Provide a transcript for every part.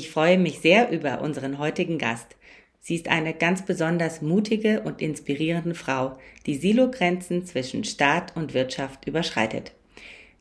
Ich freue mich sehr über unseren heutigen Gast. Sie ist eine ganz besonders mutige und inspirierende Frau, die Silogrenzen zwischen Staat und Wirtschaft überschreitet.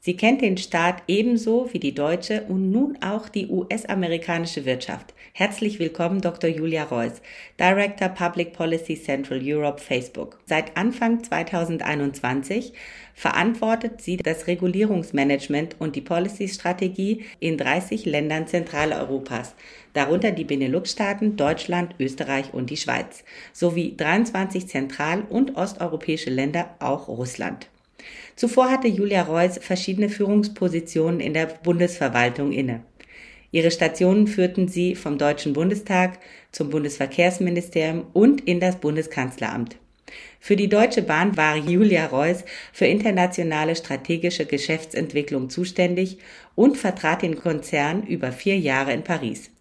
Sie kennt den Staat ebenso wie die deutsche und nun auch die US-amerikanische Wirtschaft. Herzlich willkommen, Dr. Julia Reuss, Director Public Policy Central Europe Facebook. Seit Anfang 2021 verantwortet sie das Regulierungsmanagement und die Policy-Strategie in 30 Ländern Zentraleuropas, darunter die Benelux-Staaten, Deutschland, Österreich und die Schweiz, sowie 23 zentral- und osteuropäische Länder, auch Russland. Zuvor hatte Julia Reuss verschiedene Führungspositionen in der Bundesverwaltung inne. Ihre Stationen führten sie vom Deutschen Bundestag zum Bundesverkehrsministerium und in das Bundeskanzleramt. Für die Deutsche Bahn war Julia Reuss für internationale strategische Geschäftsentwicklung zuständig und vertrat den Konzern über vier Jahre in Paris.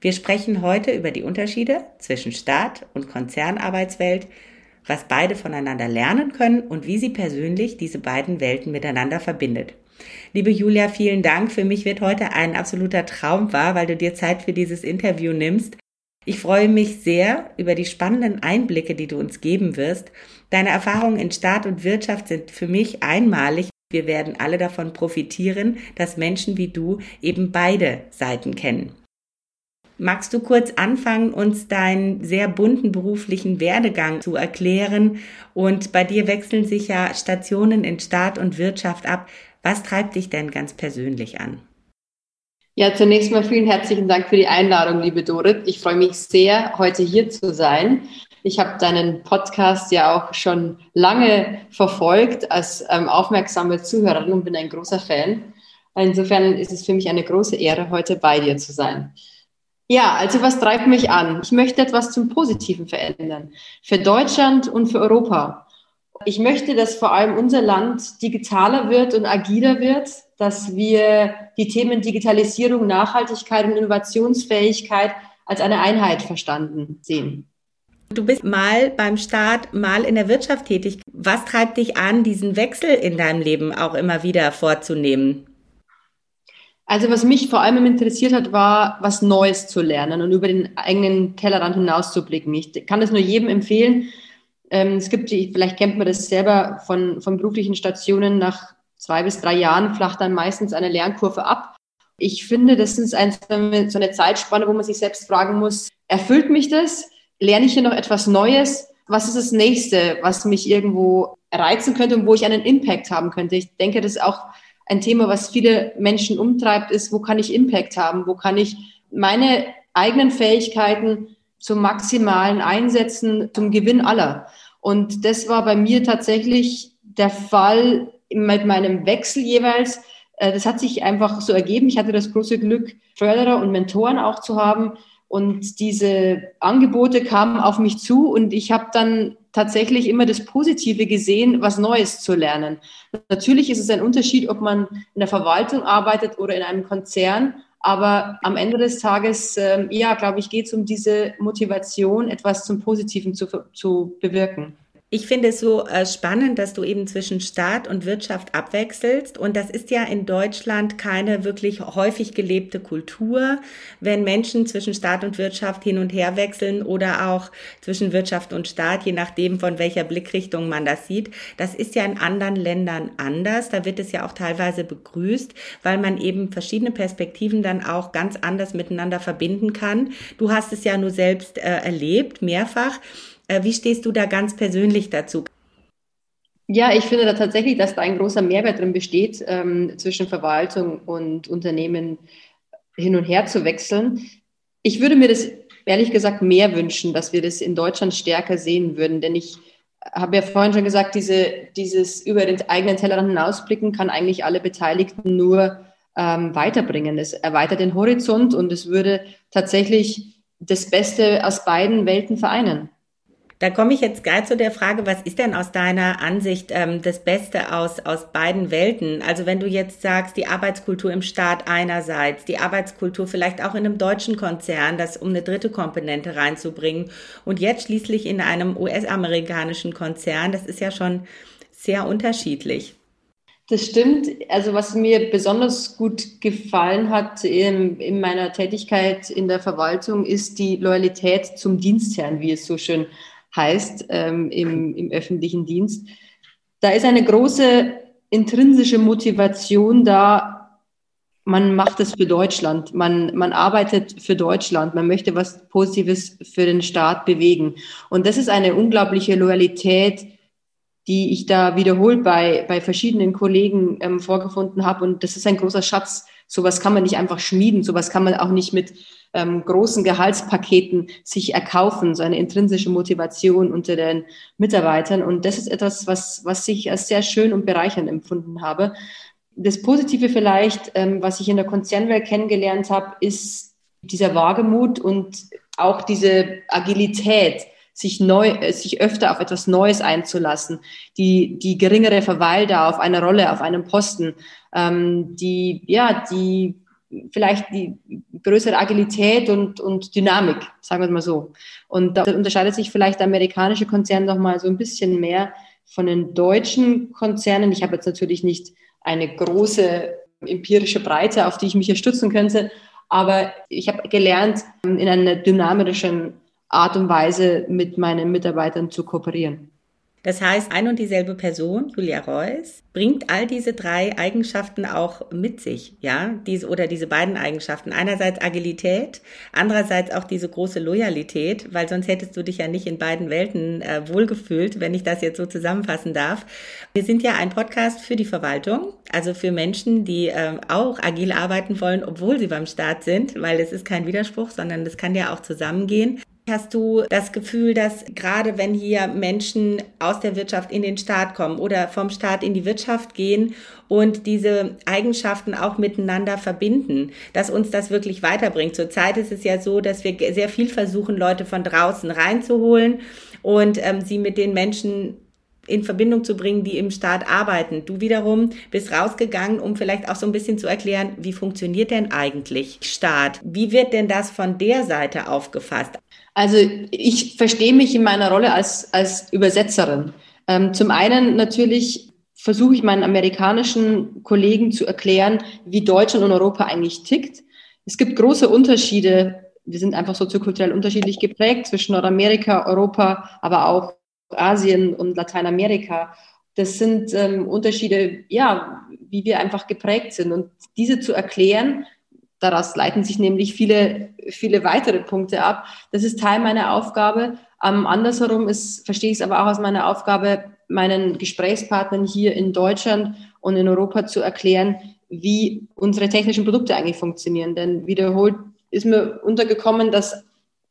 Wir sprechen heute über die Unterschiede zwischen Staat und Konzernarbeitswelt, was beide voneinander lernen können und wie sie persönlich diese beiden Welten miteinander verbindet. Liebe Julia, vielen Dank. Für mich wird heute ein absoluter Traum wahr, weil du dir Zeit für dieses Interview nimmst. Ich freue mich sehr über die spannenden Einblicke, die du uns geben wirst. Deine Erfahrungen in Staat und Wirtschaft sind für mich einmalig. Wir werden alle davon profitieren, dass Menschen wie du eben beide Seiten kennen. Magst du kurz anfangen, uns deinen sehr bunten beruflichen Werdegang zu erklären? Und bei dir wechseln sich ja Stationen in Staat und Wirtschaft ab. Was treibt dich denn ganz persönlich an? Ja, zunächst mal vielen herzlichen Dank für die Einladung, liebe Dorit. Ich freue mich sehr, heute hier zu sein. Ich habe deinen Podcast ja auch schon lange verfolgt als ähm, aufmerksame Zuhörerin und bin ein großer Fan. Insofern ist es für mich eine große Ehre, heute bei dir zu sein. Ja, also was treibt mich an? Ich möchte etwas zum Positiven verändern. Für Deutschland und für Europa. Ich möchte, dass vor allem unser Land digitaler wird und agiler wird, dass wir die Themen Digitalisierung, Nachhaltigkeit und Innovationsfähigkeit als eine Einheit verstanden sehen. Du bist mal beim Staat, mal in der Wirtschaft tätig. Was treibt dich an, diesen Wechsel in deinem Leben auch immer wieder vorzunehmen? Also was mich vor allem interessiert hat, war, was Neues zu lernen und über den eigenen Tellerrand hinauszublicken. Ich kann das nur jedem empfehlen. Ähm, es gibt, vielleicht kennt man das selber von, von beruflichen Stationen, nach zwei bis drei Jahren flacht dann meistens eine Lernkurve ab. Ich finde, das ist ein, so eine Zeitspanne, wo man sich selbst fragen muss, erfüllt mich das? Lerne ich hier noch etwas Neues? Was ist das nächste, was mich irgendwo reizen könnte und wo ich einen Impact haben könnte? Ich denke, das ist auch ein Thema, was viele Menschen umtreibt, ist, wo kann ich Impact haben? Wo kann ich meine eigenen Fähigkeiten zum Maximalen einsetzen, zum Gewinn aller? Und das war bei mir tatsächlich der Fall mit meinem Wechsel jeweils. Äh, das hat sich einfach so ergeben. Ich hatte das große Glück, Förderer und Mentoren auch zu haben. Und diese Angebote kamen auf mich zu und ich habe dann tatsächlich immer das Positive gesehen, was Neues zu lernen. Natürlich ist es ein Unterschied, ob man in der Verwaltung arbeitet oder in einem Konzern. Aber am Ende des Tages, ähm, ja, glaube ich, geht es um diese Motivation, etwas zum Positiven zu, zu bewirken. Ich finde es so äh, spannend, dass du eben zwischen Staat und Wirtschaft abwechselst. Und das ist ja in Deutschland keine wirklich häufig gelebte Kultur, wenn Menschen zwischen Staat und Wirtschaft hin und her wechseln oder auch zwischen Wirtschaft und Staat, je nachdem, von welcher Blickrichtung man das sieht. Das ist ja in anderen Ländern anders. Da wird es ja auch teilweise begrüßt, weil man eben verschiedene Perspektiven dann auch ganz anders miteinander verbinden kann. Du hast es ja nur selbst äh, erlebt, mehrfach. Äh, wie stehst du da ganz persönlich dazu? Ja, ich finde da tatsächlich, dass da ein großer Mehrwert drin besteht, ähm, zwischen Verwaltung und Unternehmen hin und her zu wechseln. Ich würde mir das ehrlich gesagt mehr wünschen, dass wir das in Deutschland stärker sehen würden, denn ich habe ja vorhin schon gesagt, diese, dieses über den eigenen Tellerrand hinausblicken kann eigentlich alle Beteiligten nur ähm, weiterbringen. Es erweitert den Horizont und es würde tatsächlich das Beste aus beiden Welten vereinen. Da komme ich jetzt gleich zu der Frage, was ist denn aus deiner Ansicht ähm, das Beste aus, aus beiden Welten? Also wenn du jetzt sagst, die Arbeitskultur im Staat einerseits, die Arbeitskultur vielleicht auch in einem deutschen Konzern, das um eine dritte Komponente reinzubringen und jetzt schließlich in einem US-amerikanischen Konzern, das ist ja schon sehr unterschiedlich. Das stimmt. Also was mir besonders gut gefallen hat in, in, meiner Tätigkeit in der Verwaltung, ist die Loyalität zum Dienstherrn, wie es so schön heißt ähm, im, im öffentlichen Dienst. Da ist eine große intrinsische Motivation da, man macht es für Deutschland, man, man arbeitet für Deutschland, man möchte was Positives für den Staat bewegen. Und das ist eine unglaubliche Loyalität, die ich da wiederholt bei, bei verschiedenen Kollegen ähm, vorgefunden habe. Und das ist ein großer Schatz. Sowas kann man nicht einfach schmieden, sowas kann man auch nicht mit ähm, großen Gehaltspaketen sich erkaufen, so eine intrinsische Motivation unter den Mitarbeitern. Und das ist etwas, was, was ich als sehr schön und bereichernd empfunden habe. Das Positive vielleicht, ähm, was ich in der Konzernwelt kennengelernt habe, ist dieser Wagemut und auch diese Agilität, sich neu, äh, sich öfter auf etwas Neues einzulassen, die, die geringere Verweildauer auf einer Rolle, auf einem Posten, ähm, die, ja, die vielleicht die größere Agilität und, und Dynamik, sagen wir es mal so. Und da unterscheidet sich vielleicht der amerikanische Konzern noch mal so ein bisschen mehr von den deutschen Konzernen. Ich habe jetzt natürlich nicht eine große empirische Breite, auf die ich mich hier stützen könnte, aber ich habe gelernt, in einer dynamischen Art und Weise mit meinen Mitarbeitern zu kooperieren. Das heißt, ein und dieselbe Person, Julia Reuss, bringt all diese drei Eigenschaften auch mit sich, ja, diese oder diese beiden Eigenschaften. Einerseits Agilität, andererseits auch diese große Loyalität, weil sonst hättest du dich ja nicht in beiden Welten äh, wohlgefühlt, wenn ich das jetzt so zusammenfassen darf. Wir sind ja ein Podcast für die Verwaltung, also für Menschen, die äh, auch agil arbeiten wollen, obwohl sie beim Staat sind, weil es ist kein Widerspruch, sondern das kann ja auch zusammengehen. Hast du das Gefühl, dass gerade wenn hier Menschen aus der Wirtschaft in den Staat kommen oder vom Staat in die Wirtschaft gehen und diese Eigenschaften auch miteinander verbinden, dass uns das wirklich weiterbringt? Zurzeit ist es ja so, dass wir sehr viel versuchen, Leute von draußen reinzuholen und ähm, sie mit den Menschen in Verbindung zu bringen, die im Staat arbeiten. Du wiederum bist rausgegangen, um vielleicht auch so ein bisschen zu erklären, wie funktioniert denn eigentlich Staat? Wie wird denn das von der Seite aufgefasst? Also ich verstehe mich in meiner Rolle als, als Übersetzerin. Ähm, zum einen natürlich versuche ich meinen amerikanischen Kollegen zu erklären, wie Deutschland und Europa eigentlich tickt. Es gibt große Unterschiede. Wir sind einfach soziokulturell unterschiedlich geprägt zwischen Nordamerika, Europa, aber auch Asien und Lateinamerika. Das sind ähm, Unterschiede, ja, wie wir einfach geprägt sind. Und diese zu erklären, Daraus leiten sich nämlich viele, viele weitere Punkte ab. Das ist Teil meiner Aufgabe. Ähm, andersherum ist, verstehe ich es aber auch als meine Aufgabe, meinen Gesprächspartnern hier in Deutschland und in Europa zu erklären, wie unsere technischen Produkte eigentlich funktionieren. Denn wiederholt ist mir untergekommen, dass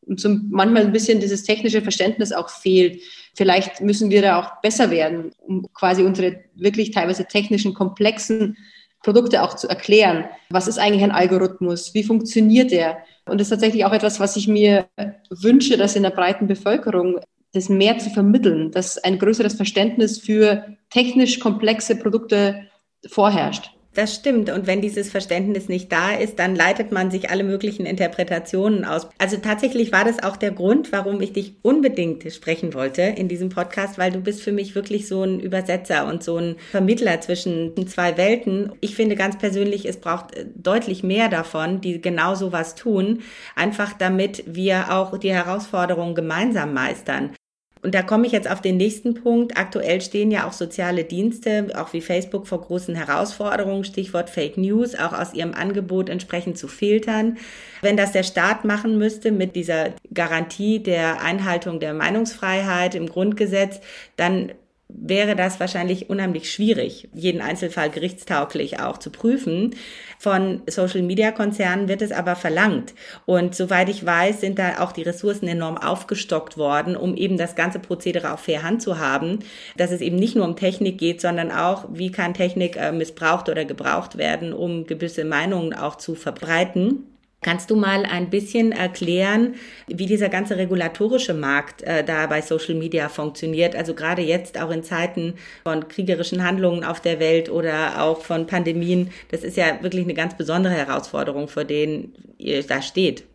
manchmal ein bisschen dieses technische Verständnis auch fehlt. Vielleicht müssen wir da auch besser werden, um quasi unsere wirklich teilweise technischen, komplexen Produkte auch zu erklären. Was ist eigentlich ein Algorithmus? Wie funktioniert der? Und das ist tatsächlich auch etwas, was ich mir wünsche, dass in der breiten Bevölkerung das mehr zu vermitteln, dass ein größeres Verständnis für technisch komplexe Produkte vorherrscht. Das stimmt. Und wenn dieses Verständnis nicht da ist, dann leitet man sich alle möglichen Interpretationen aus. Also tatsächlich war das auch der Grund, warum ich dich unbedingt sprechen wollte in diesem Podcast, weil du bist für mich wirklich so ein Übersetzer und so ein Vermittler zwischen zwei Welten. Ich finde ganz persönlich, es braucht äh, deutlich mehr davon, die genau so was tun, einfach damit wir auch die Herausforderungen gemeinsam meistern. Und da komme ich jetzt auf den nächsten Punkt. Aktuell stehen ja auch soziale Dienste, auch wie Facebook, vor großen Herausforderungen. Stichwort Fake News, auch aus ihrem Angebot entsprechend zu filtern. Wenn das der Staat machen müsste mit dieser Garantie der Einhaltung der Meinungsfreiheit im Grundgesetz, dann wäre das wahrscheinlich unheimlich schwierig, jeden Einzelfall gerichtstauglich auch zu prüfen. Von Social-Media-Konzernen wird es aber verlangt. Und soweit ich weiß, sind da auch die Ressourcen enorm aufgestockt worden, um eben das ganze Prozedere auf fair Hand zu haben, dass es eben nicht nur um Technik geht, sondern auch, wie kann Technik äh, missbraucht oder gebraucht werden, um gewisse Meinungen auch zu verbreiten. Kannst du mal ein bisschen erklären, wie dieser ganze regulatorische Markt äh, da bei Social Media funktioniert? Also gerade jetzt auch in Zeiten von kriegerischen Handlungen auf der Welt oder auch von Pandemien. Das ist ja wirklich eine ganz besondere Herausforderung, vor denen ihr da steht.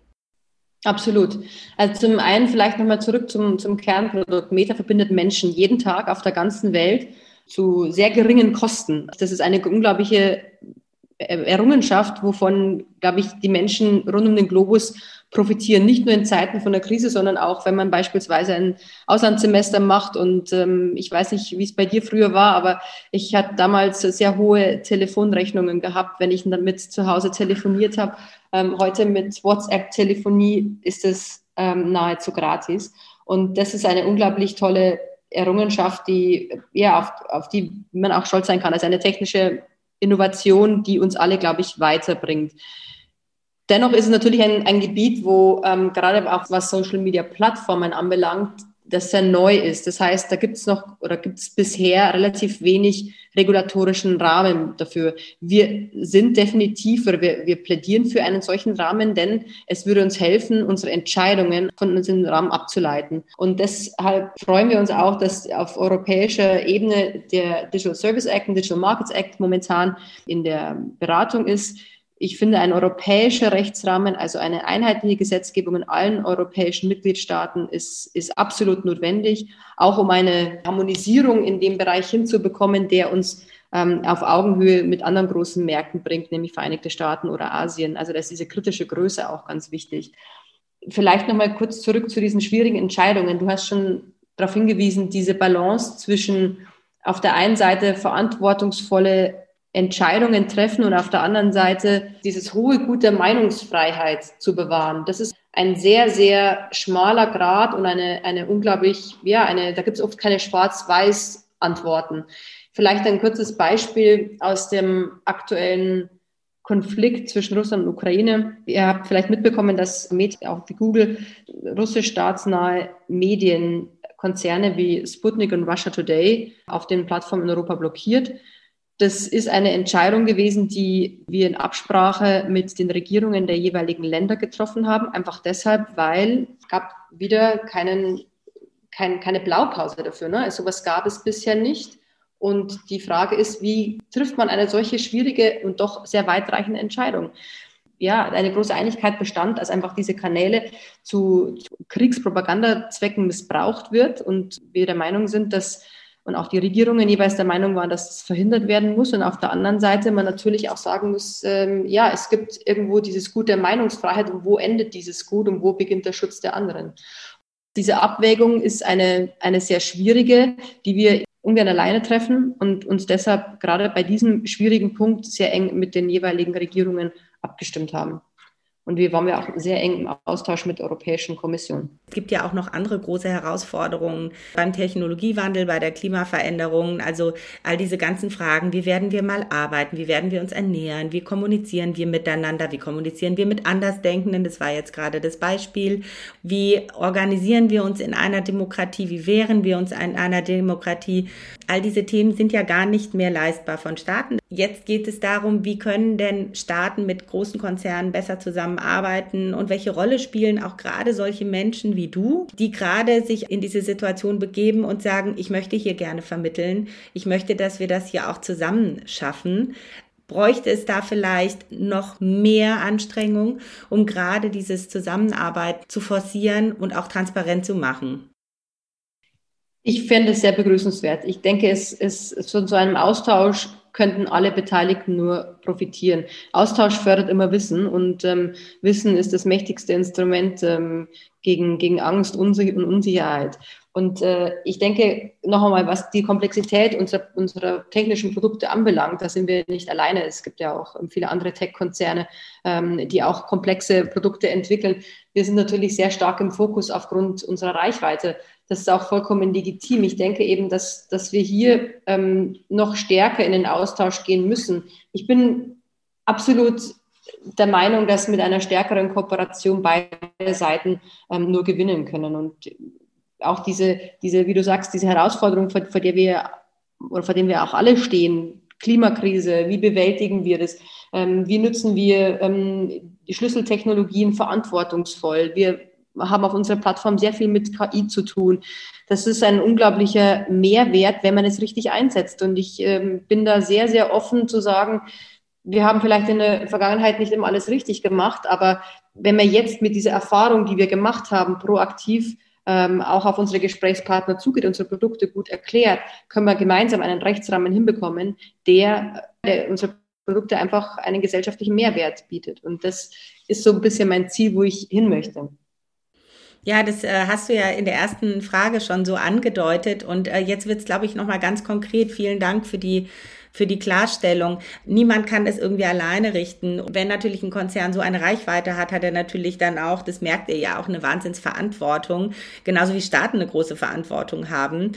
Absolut. Also zum einen vielleicht nochmal zurück zum, zum Kernprodukt. Meta verbindet Menschen jeden Tag auf der ganzen Welt zu sehr geringen Kosten. Das ist eine unglaubliche Errungenschaft, wovon, glaube ich, die Menschen rund um den Globus profitieren. Nicht nur in Zeiten von der Krise, sondern auch, wenn man beispielsweise ein Auslandssemester macht. Und ähm, ich weiß nicht, wie es bei dir früher war, aber ich hatte damals sehr hohe Telefonrechnungen gehabt, wenn ich damit zu Hause telefoniert habe. Ähm, heute mit WhatsApp-Telefonie ist es ähm, nahezu gratis. Und das ist eine unglaublich tolle Errungenschaft, die ja auf, auf die man auch stolz sein kann. Also eine technische Innovation, die uns alle, glaube ich, weiterbringt. Dennoch ist es natürlich ein, ein Gebiet, wo ähm, gerade auch was Social Media Plattformen anbelangt, das sehr neu ist. Das heißt, da gibt es noch oder gibt es bisher relativ wenig regulatorischen Rahmen dafür. Wir sind definitiv oder wir, wir plädieren für einen solchen Rahmen, denn es würde uns helfen, unsere Entscheidungen von unserem Rahmen abzuleiten. Und deshalb freuen wir uns auch, dass auf europäischer Ebene der Digital Service Act und Digital Markets Act momentan in der Beratung ist ich finde, ein europäischer Rechtsrahmen, also eine einheitliche Gesetzgebung in allen europäischen Mitgliedstaaten ist, ist absolut notwendig, auch um eine Harmonisierung in dem Bereich hinzubekommen, der uns ähm, auf Augenhöhe mit anderen großen Märkten bringt, nämlich Vereinigte Staaten oder Asien. Also da ist diese kritische Größe auch ganz wichtig. Vielleicht nochmal kurz zurück zu diesen schwierigen Entscheidungen. Du hast schon darauf hingewiesen, diese Balance zwischen auf der einen Seite verantwortungsvolle Entscheidungen treffen und auf der anderen Seite dieses hohe Gut der Meinungsfreiheit zu bewahren. Das ist ein sehr, sehr schmaler Grad und eine, eine unglaublich, ja, eine, da gibt es oft keine Schwarz-Weiß-Antworten. Vielleicht ein kurzes Beispiel aus dem aktuellen Konflikt zwischen Russland und Ukraine. Ihr habt vielleicht mitbekommen, dass auch die Google russisch staatsnahe Medienkonzerne wie Sputnik und Russia Today auf den Plattformen in Europa blockiert. Das ist eine Entscheidung gewesen, die wir in Absprache mit den Regierungen der jeweiligen Länder getroffen haben. Einfach deshalb, weil es gab wieder keinen, kein, keine Blaupause dafür. Ne? Also sowas gab es bisher nicht. Und die Frage ist, wie trifft man eine solche schwierige und doch sehr weitreichende Entscheidung? Ja, eine große Einigkeit bestand, als einfach diese Kanäle zu, zu Kriegspropagandazwecken missbraucht wird und wir der Meinung sind, dass und auch die Regierungen jeweils der Meinung waren, dass es verhindert werden muss. Und auf der anderen Seite man natürlich auch sagen muss, ähm, ja, es gibt irgendwo dieses Gut der Meinungsfreiheit und wo endet dieses Gut und wo beginnt der Schutz der anderen. Diese Abwägung ist eine, eine sehr schwierige, die wir ungern alleine treffen und uns deshalb gerade bei diesem schwierigen Punkt sehr eng mit den jeweiligen Regierungen abgestimmt haben. Und wir waren ja auch sehr eng im Austausch mit der Europäischen Kommission. Es gibt ja auch noch andere große Herausforderungen beim Technologiewandel, bei der Klimaveränderung. Also all diese ganzen Fragen, wie werden wir mal arbeiten, wie werden wir uns ernähren, wie kommunizieren wir miteinander, wie kommunizieren wir mit Andersdenkenden, das war jetzt gerade das Beispiel. Wie organisieren wir uns in einer Demokratie, wie wehren wir uns in einer Demokratie. All diese Themen sind ja gar nicht mehr leistbar von Staaten. Jetzt geht es darum, wie können denn Staaten mit großen Konzernen besser zusammenarbeiten und welche Rolle spielen auch gerade solche Menschen wie du, die gerade sich in diese Situation begeben und sagen, ich möchte hier gerne vermitteln, ich möchte, dass wir das hier auch zusammen schaffen. Bräuchte es da vielleicht noch mehr Anstrengung, um gerade dieses Zusammenarbeit zu forcieren und auch transparent zu machen? Ich fände es sehr begrüßenswert. Ich denke, es ist von so einem Austausch könnten alle Beteiligten nur profitieren. Austausch fördert immer Wissen und ähm, Wissen ist das mächtigste Instrument ähm, gegen, gegen Angst und Unsicherheit. Und äh, ich denke noch einmal, was die Komplexität unserer, unserer technischen Produkte anbelangt, da sind wir nicht alleine. Es gibt ja auch viele andere Tech-Konzerne, ähm, die auch komplexe Produkte entwickeln. Wir sind natürlich sehr stark im Fokus aufgrund unserer Reichweite. Das ist auch vollkommen legitim. Ich denke eben, dass, dass wir hier ähm, noch stärker in den Austausch gehen müssen. Ich bin absolut der Meinung, dass mit einer stärkeren Kooperation beide Seiten ähm, nur gewinnen können. Und auch diese, diese, wie du sagst, diese Herausforderung, vor, vor der wir oder vor dem wir auch alle stehen, Klimakrise, wie bewältigen wir das? Ähm, wie nutzen wir ähm, die Schlüsseltechnologien verantwortungsvoll? Wir haben auf unserer Plattform sehr viel mit KI zu tun. Das ist ein unglaublicher Mehrwert, wenn man es richtig einsetzt. Und ich ähm, bin da sehr, sehr offen zu sagen, wir haben vielleicht in der Vergangenheit nicht immer alles richtig gemacht, aber wenn wir jetzt mit dieser Erfahrung, die wir gemacht haben, proaktiv ähm, auch auf unsere Gesprächspartner zugeht, unsere Produkte gut erklärt, können wir gemeinsam einen Rechtsrahmen hinbekommen, der, der unsere Produkte einfach einen gesellschaftlichen Mehrwert bietet. Und das ist so ein bisschen mein Ziel, wo ich hin möchte. Ja, das äh, hast du ja in der ersten Frage schon so angedeutet. Und äh, jetzt wird es, glaube ich, nochmal ganz konkret. Vielen Dank für die für die Klarstellung. Niemand kann es irgendwie alleine richten. Wenn natürlich ein Konzern so eine Reichweite hat, hat er natürlich dann auch, das merkt ihr ja auch, eine Wahnsinnsverantwortung, genauso wie Staaten eine große Verantwortung haben.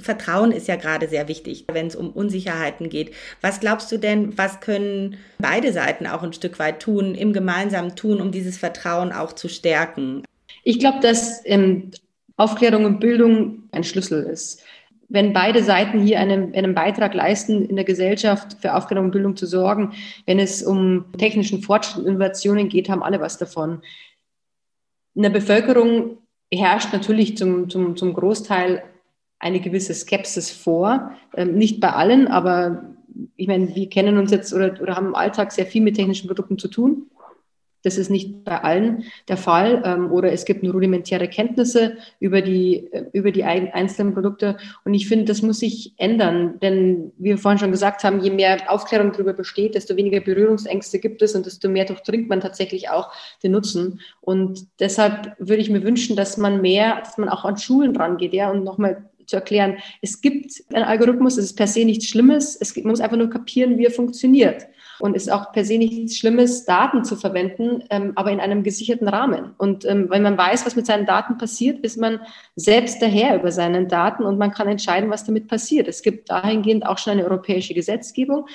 Vertrauen ist ja gerade sehr wichtig, wenn es um Unsicherheiten geht. Was glaubst du denn, was können beide Seiten auch ein Stück weit tun, im gemeinsamen tun, um dieses Vertrauen auch zu stärken? Ich glaube, dass ähm, Aufklärung und Bildung ein Schlüssel ist wenn beide Seiten hier einen, einen Beitrag leisten, in der Gesellschaft für Aufklärung und Bildung zu sorgen, wenn es um technischen Fortschritt und Innovationen geht, haben alle was davon. In der Bevölkerung herrscht natürlich zum, zum, zum Großteil eine gewisse Skepsis vor. Ähm, nicht bei allen, aber ich meine, wir kennen uns jetzt oder, oder haben im Alltag sehr viel mit technischen Produkten zu tun. Das ist nicht bei allen der Fall. Ähm, oder es gibt nur rudimentäre Kenntnisse über die, äh, über die einzelnen Produkte. Und ich finde, das muss sich ändern. Denn wie wir vorhin schon gesagt haben, je mehr Aufklärung darüber besteht, desto weniger Berührungsängste gibt es und desto mehr durchdringt man tatsächlich auch den Nutzen. Und deshalb würde ich mir wünschen, dass man mehr, dass man auch an Schulen dran geht, ja, und nochmal zu erklären, es gibt einen Algorithmus, es ist per se nichts Schlimmes, es muss einfach nur kapieren, wie er funktioniert. Und ist auch per se nichts Schlimmes, Daten zu verwenden, ähm, aber in einem gesicherten Rahmen. Und ähm, wenn man weiß, was mit seinen Daten passiert, ist man selbst der Herr über seinen Daten und man kann entscheiden, was damit passiert. Es gibt dahingehend auch schon eine europäische Gesetzgebung,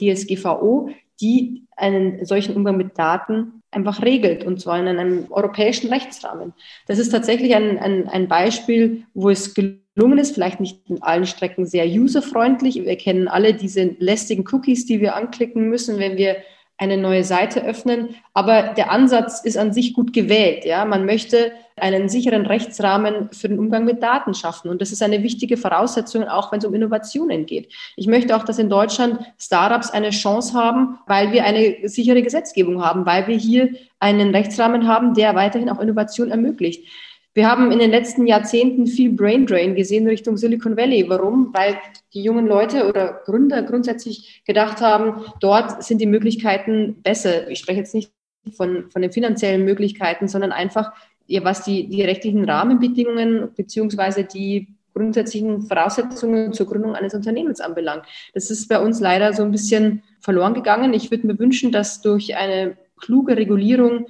die SGVO, die einen solchen Umgang mit Daten einfach regelt und zwar in einem europäischen Rechtsrahmen. Das ist tatsächlich ein, ein, ein Beispiel, wo es gelungen ist, vielleicht nicht in allen Strecken sehr userfreundlich. Wir kennen alle diese lästigen Cookies, die wir anklicken müssen, wenn wir eine neue Seite öffnen. Aber der Ansatz ist an sich gut gewählt. Ja, man möchte einen sicheren Rechtsrahmen für den Umgang mit Daten schaffen. Und das ist eine wichtige Voraussetzung, auch wenn es um Innovationen geht. Ich möchte auch, dass in Deutschland Startups eine Chance haben, weil wir eine sichere Gesetzgebung haben, weil wir hier einen Rechtsrahmen haben, der weiterhin auch Innovation ermöglicht. Wir haben in den letzten Jahrzehnten viel Brain Drain gesehen Richtung Silicon Valley. Warum? Weil die jungen Leute oder Gründer grundsätzlich gedacht haben, dort sind die Möglichkeiten besser. Ich spreche jetzt nicht von, von den finanziellen Möglichkeiten, sondern einfach, was die, die rechtlichen Rahmenbedingungen beziehungsweise die grundsätzlichen Voraussetzungen zur Gründung eines Unternehmens anbelangt. Das ist bei uns leider so ein bisschen verloren gegangen. Ich würde mir wünschen, dass durch eine kluge Regulierung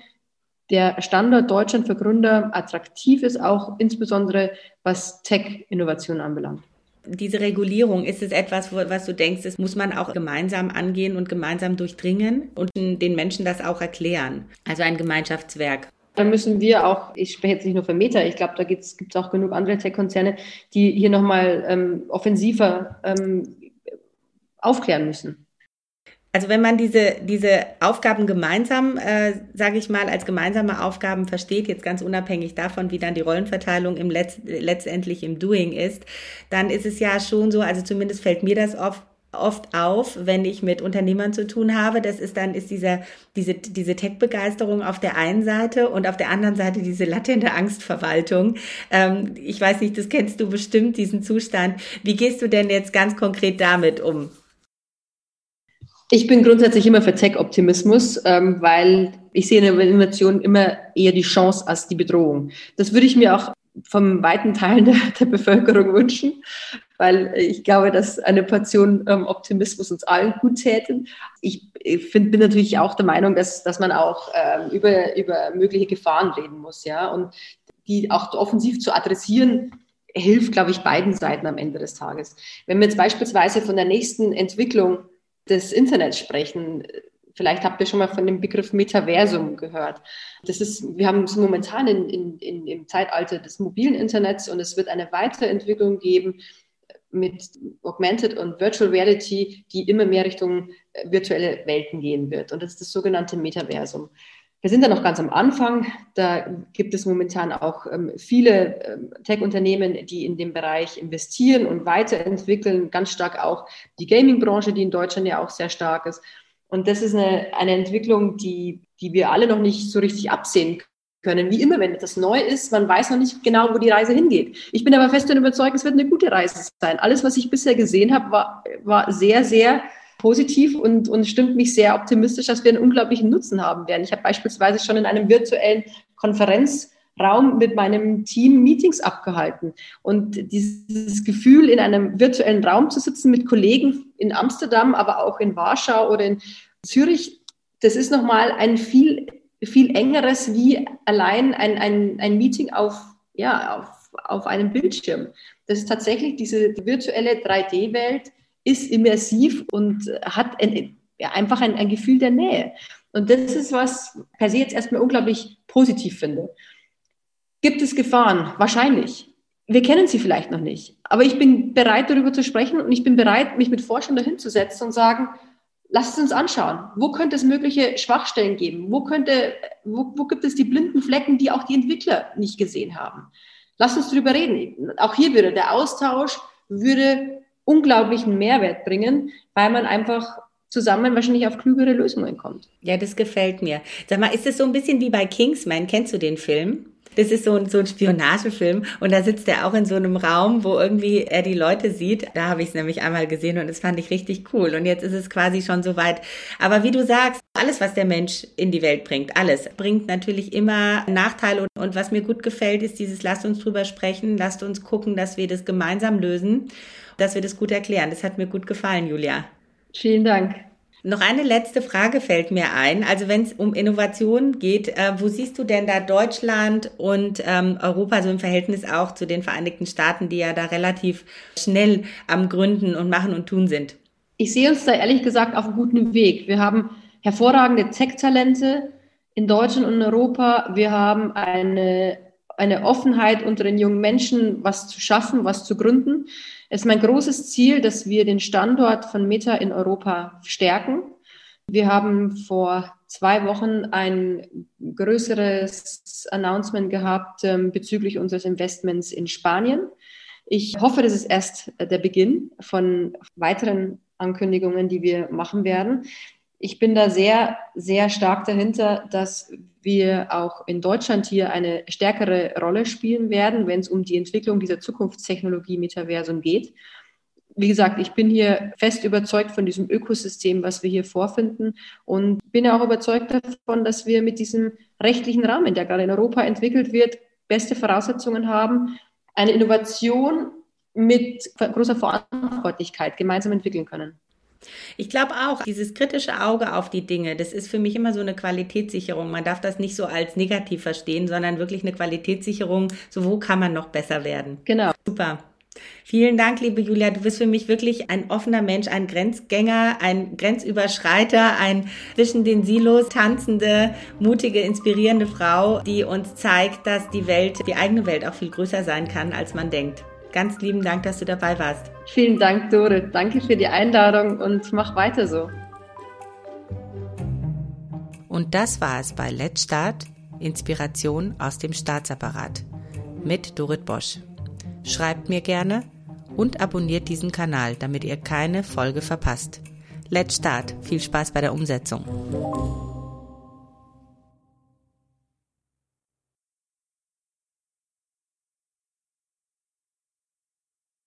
der Standort Deutschland für Gründer attraktiv ist, auch insbesondere was Tech-Innovation anbelangt. Diese Regulierung, ist es etwas, was du denkst, das muss man auch gemeinsam angehen und gemeinsam durchdringen und den Menschen das auch erklären? Also ein Gemeinschaftswerk. Da müssen wir auch, ich spreche jetzt nicht nur für Meta, ich glaube, da gibt es auch genug andere Tech-Konzerne, die hier nochmal ähm, offensiver ähm, aufklären müssen. Also wenn man diese, diese Aufgaben gemeinsam, äh, sage ich mal, als gemeinsame Aufgaben versteht, jetzt ganz unabhängig davon, wie dann die Rollenverteilung im Letz letztendlich im Doing ist, dann ist es ja schon so, also zumindest fällt mir das oft oft auf, wenn ich mit Unternehmern zu tun habe. Das ist dann, ist dieser, diese, diese Tech-Begeisterung auf der einen Seite und auf der anderen Seite diese latente Angstverwaltung. Ähm, ich weiß nicht, das kennst du bestimmt, diesen Zustand. Wie gehst du denn jetzt ganz konkret damit um? Ich bin grundsätzlich immer für Tech-Optimismus, ähm, weil ich sehe in der Innovation immer eher die Chance als die Bedrohung. Das würde ich mir auch vom weiten Teil der, der, Bevölkerung wünschen, weil ich glaube, dass eine Portion ähm, Optimismus uns allen gut täten. Ich, ich find, bin natürlich auch der Meinung, dass, dass man auch ähm, über, über mögliche Gefahren reden muss, ja, und die auch offensiv zu adressieren, hilft, glaube ich, beiden Seiten am Ende des Tages. Wenn wir jetzt beispielsweise von der nächsten Entwicklung des Internets sprechen, Vielleicht habt ihr schon mal von dem Begriff Metaversum gehört. Das ist, wir haben es momentan in, in, in, im Zeitalter des mobilen Internets und es wird eine weitere Entwicklung geben mit Augmented und Virtual Reality, die immer mehr Richtung äh, virtuelle Welten gehen wird. Und das ist das sogenannte Metaversum. Wir sind da noch ganz am Anfang. Da gibt es momentan auch ähm, viele ähm, Tech-Unternehmen, die in dem Bereich investieren und weiterentwickeln. Ganz stark auch die Gaming-Branche, die in Deutschland ja auch sehr stark ist. Und das ist eine, eine Entwicklung, die, die wir alle noch nicht so richtig absehen können. Wie immer, wenn etwas neu ist, man weiß noch nicht genau, wo die Reise hingeht. Ich bin aber fest davon überzeugt, es wird eine gute Reise sein. Alles, was ich bisher gesehen habe, war, war sehr, sehr positiv und, und stimmt mich sehr optimistisch, dass wir einen unglaublichen Nutzen haben werden. Ich habe beispielsweise schon in einem virtuellen Konferenzraum mit meinem Team Meetings abgehalten. Und dieses Gefühl, in einem virtuellen Raum zu sitzen mit Kollegen in Amsterdam, aber auch in Warschau oder in Zürich, das ist nochmal ein viel, viel engeres wie allein ein, ein, ein Meeting auf, ja, auf, auf einem Bildschirm. Das ist tatsächlich diese virtuelle 3D-Welt, ist immersiv und hat ein, ja, einfach ein, ein Gefühl der Nähe. Und das ist was per se jetzt erstmal unglaublich positiv finde. Gibt es Gefahren? Wahrscheinlich wir kennen sie vielleicht noch nicht. Aber ich bin bereit, darüber zu sprechen und ich bin bereit, mich mit Forschern dahin zu setzen und sagen, lasst es uns anschauen. Wo könnte es mögliche Schwachstellen geben? Wo, könnte, wo, wo gibt es die blinden Flecken, die auch die Entwickler nicht gesehen haben? Lasst uns darüber reden. Auch hier würde der Austausch würde unglaublichen Mehrwert bringen, weil man einfach zusammen wahrscheinlich auf klügere Lösungen kommt. Ja, das gefällt mir. Sag mal, ist es so ein bisschen wie bei Kingsman? Kennst du den Film? Das ist so ein, so ein Spionagefilm und da sitzt er auch in so einem Raum, wo irgendwie er die Leute sieht. Da habe ich es nämlich einmal gesehen und das fand ich richtig cool. Und jetzt ist es quasi schon so weit. Aber wie du sagst, alles, was der Mensch in die Welt bringt, alles bringt natürlich immer Nachteile. Und, und was mir gut gefällt, ist dieses, lasst uns drüber sprechen, lasst uns gucken, dass wir das gemeinsam lösen, dass wir das gut erklären. Das hat mir gut gefallen, Julia. Vielen Dank. Noch eine letzte Frage fällt mir ein. Also wenn es um Innovation geht, äh, wo siehst du denn da Deutschland und ähm, Europa so im Verhältnis auch zu den Vereinigten Staaten, die ja da relativ schnell am Gründen und Machen und Tun sind? Ich sehe uns da ehrlich gesagt auf einem guten Weg. Wir haben hervorragende Tech-Talente in Deutschland und in Europa. Wir haben eine, eine Offenheit unter den jungen Menschen, was zu schaffen, was zu gründen. Es ist mein großes Ziel, dass wir den Standort von Meta in Europa stärken. Wir haben vor zwei Wochen ein größeres Announcement gehabt ähm, bezüglich unseres Investments in Spanien. Ich hoffe, das ist erst der Beginn von weiteren Ankündigungen, die wir machen werden ich bin da sehr, sehr stark dahinter, dass wir auch in Deutschland hier eine stärkere Rolle spielen werden, wenn es um die Entwicklung dieser Zukunftstechnologie Metaversum geht. Wie gesagt, ich bin hier fest überzeugt von diesem Ökosystem, was wir hier vorfinden und bin auch überzeugt davon, dass wir mit diesem rechtlichen Rahmen, der gerade in Europa entwickelt wird, beste Voraussetzungen haben, eine Innovation mit großer Verantwortlichkeit gemeinsam entwickeln können. Ich glaube auch, dieses kritische Auge auf die Dinge, das ist für mich immer so eine Qualitätssicherung. Man darf das nicht so als negativ verstehen, sondern wirklich eine Qualitätssicherung. So, wo kann man noch besser werden? Genau. Super. Vielen Dank, liebe Julia. Du bist für mich wirklich ein offener Mensch, ein Grenzgänger, ein Grenzüberschreiter, ein zwischen den Silos tanzende, mutige, inspirierende Frau, die uns zeigt, dass die Welt, die eigene Welt auch viel größer sein kann, als man denkt. Ganz lieben Dank, dass du dabei warst. Vielen Dank, Dore. Danke für die Einladung und mach weiter so. Und das war es bei Let's Start, Inspiration aus dem Staatsapparat mit Dorit Bosch. Schreibt mir gerne und abonniert diesen Kanal, damit ihr keine Folge verpasst. Let's Start. Viel Spaß bei der Umsetzung.